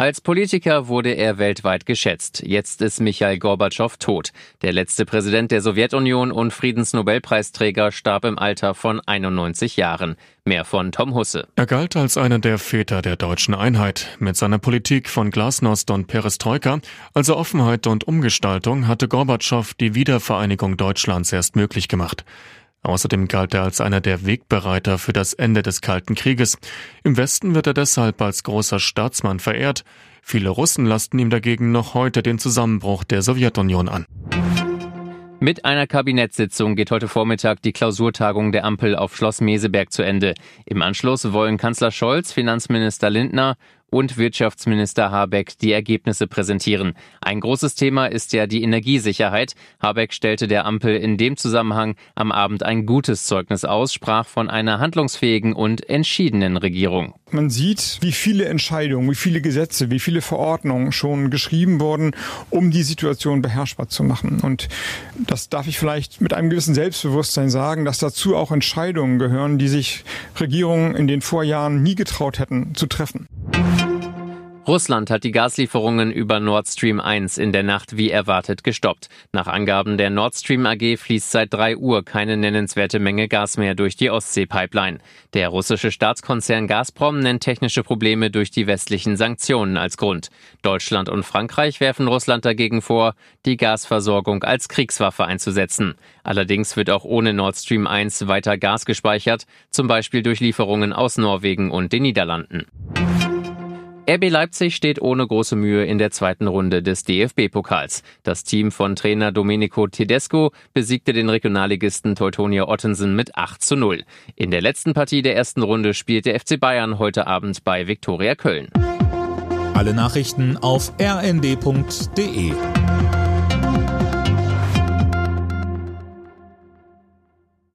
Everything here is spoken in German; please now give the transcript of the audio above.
Als Politiker wurde er weltweit geschätzt. Jetzt ist Michail Gorbatschow tot. Der letzte Präsident der Sowjetunion und Friedensnobelpreisträger starb im Alter von 91 Jahren. Mehr von Tom Husse. Er galt als einer der Väter der deutschen Einheit. Mit seiner Politik von Glasnost und Perestroika, also Offenheit und Umgestaltung, hatte Gorbatschow die Wiedervereinigung Deutschlands erst möglich gemacht. Außerdem galt er als einer der Wegbereiter für das Ende des Kalten Krieges. Im Westen wird er deshalb als großer Staatsmann verehrt. Viele Russen lasten ihm dagegen noch heute den Zusammenbruch der Sowjetunion an. Mit einer Kabinettssitzung geht heute Vormittag die Klausurtagung der Ampel auf Schloss Meseberg zu Ende. Im Anschluss wollen Kanzler Scholz, Finanzminister Lindner und Wirtschaftsminister Habeck die Ergebnisse präsentieren. Ein großes Thema ist ja die Energiesicherheit. Habeck stellte der Ampel in dem Zusammenhang am Abend ein gutes Zeugnis aus, sprach von einer handlungsfähigen und entschiedenen Regierung. Man sieht, wie viele Entscheidungen, wie viele Gesetze, wie viele Verordnungen schon geschrieben wurden, um die Situation beherrschbar zu machen. Und das darf ich vielleicht mit einem gewissen Selbstbewusstsein sagen, dass dazu auch Entscheidungen gehören, die sich Regierungen in den Vorjahren nie getraut hätten zu treffen. Russland hat die Gaslieferungen über Nord Stream 1 in der Nacht wie erwartet gestoppt. Nach Angaben der Nord Stream AG fließt seit 3 Uhr keine nennenswerte Menge Gas mehr durch die Ostsee-Pipeline. Der russische Staatskonzern Gazprom nennt technische Probleme durch die westlichen Sanktionen als Grund. Deutschland und Frankreich werfen Russland dagegen vor, die Gasversorgung als Kriegswaffe einzusetzen. Allerdings wird auch ohne Nord Stream 1 weiter Gas gespeichert, zum Beispiel durch Lieferungen aus Norwegen und den Niederlanden. RB Leipzig steht ohne große Mühe in der zweiten Runde des DFB-Pokals. Das Team von Trainer Domenico Tedesco besiegte den Regionalligisten Teutonia Ottensen mit 8 zu 0. In der letzten Partie der ersten Runde spielt der FC Bayern heute Abend bei Viktoria Köln. Alle Nachrichten auf rnd.de